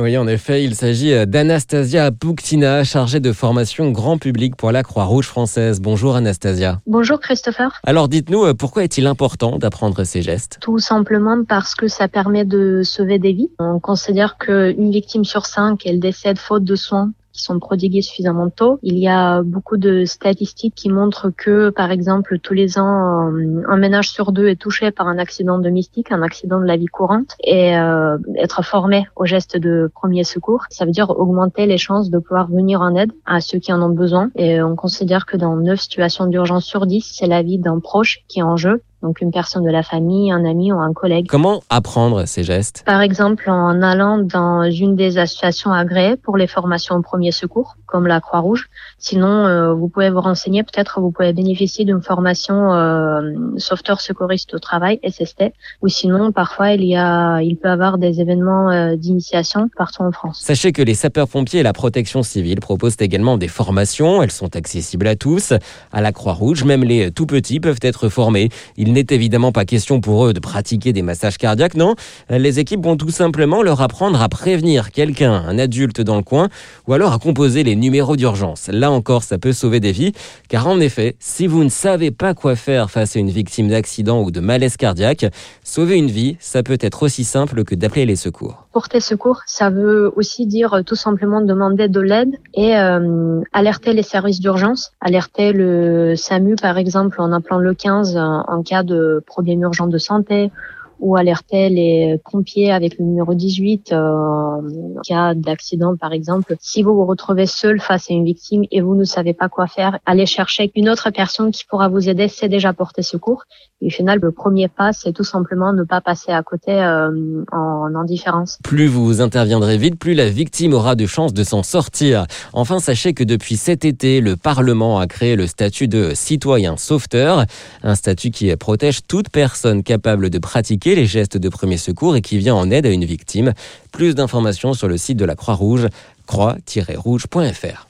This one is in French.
Oui, en effet, il s'agit euh, d'Anastasia Bouktina, chargée de formation grand public pour la Croix-Rouge française. Bonjour Anastasia. Bonjour Christopher. Alors dites-nous, euh, pourquoi est-il important d'apprendre ces gestes? Tout simplement parce que ça permet de sauver des vies. On considère qu'une victime sur cinq, elle décède faute de soins qui sont prodigués suffisamment tôt. Il y a beaucoup de statistiques qui montrent que, par exemple, tous les ans, euh, un ménage sur deux est touché par un accident domestique, un accident de la vie courante, et euh, être formé aux gestes de premier secours, ça veut dire augmenter les chances de pouvoir venir en aide à ceux qui en ont besoin. Et on considère que dans 9 situations d'urgence sur 10, c'est la vie d'un proche qui est en jeu donc une personne de la famille, un ami ou un collègue. Comment apprendre ces gestes? Par exemple, en allant dans une des associations agréées pour les formations au premier secours, comme la Croix-Rouge. Sinon, euh, vous pouvez vous renseigner, peut-être vous pouvez bénéficier d'une formation euh, sauveteur secouriste au travail, SST, ou sinon, parfois, il y a, il peut y avoir des événements euh, d'initiation partout en France. Sachez que les sapeurs-pompiers et la protection civile proposent également des formations. Elles sont accessibles à tous. À la Croix-Rouge, même les tout petits peuvent être formés. N'est évidemment pas question pour eux de pratiquer des massages cardiaques, non. Les équipes vont tout simplement leur apprendre à prévenir quelqu'un, un adulte dans le coin, ou alors à composer les numéros d'urgence. Là encore, ça peut sauver des vies, car en effet, si vous ne savez pas quoi faire face à une victime d'accident ou de malaise cardiaque, sauver une vie, ça peut être aussi simple que d'appeler les secours. Porter secours, ça veut aussi dire tout simplement demander de l'aide et euh, alerter les services d'urgence, alerter le SAMU par exemple en appelant le 15 en cas de problème urgent de santé ou alerter les pompiers avec le numéro 18 euh, en cas d'accident par exemple. Si vous vous retrouvez seul face à une victime et vous ne savez pas quoi faire, allez chercher une autre personne qui pourra vous aider, c'est déjà porter secours. Et au final, le premier pas, c'est tout simplement ne pas passer à côté euh, en indifférence. Plus vous interviendrez vite, plus la victime aura de chances de s'en sortir. Enfin, sachez que depuis cet été, le Parlement a créé le statut de citoyen sauveteur, un statut qui protège toute personne capable de pratiquer les gestes de premier secours et qui vient en aide à une victime. Plus d'informations sur le site de la Croix-Rouge, croix-rouge.fr.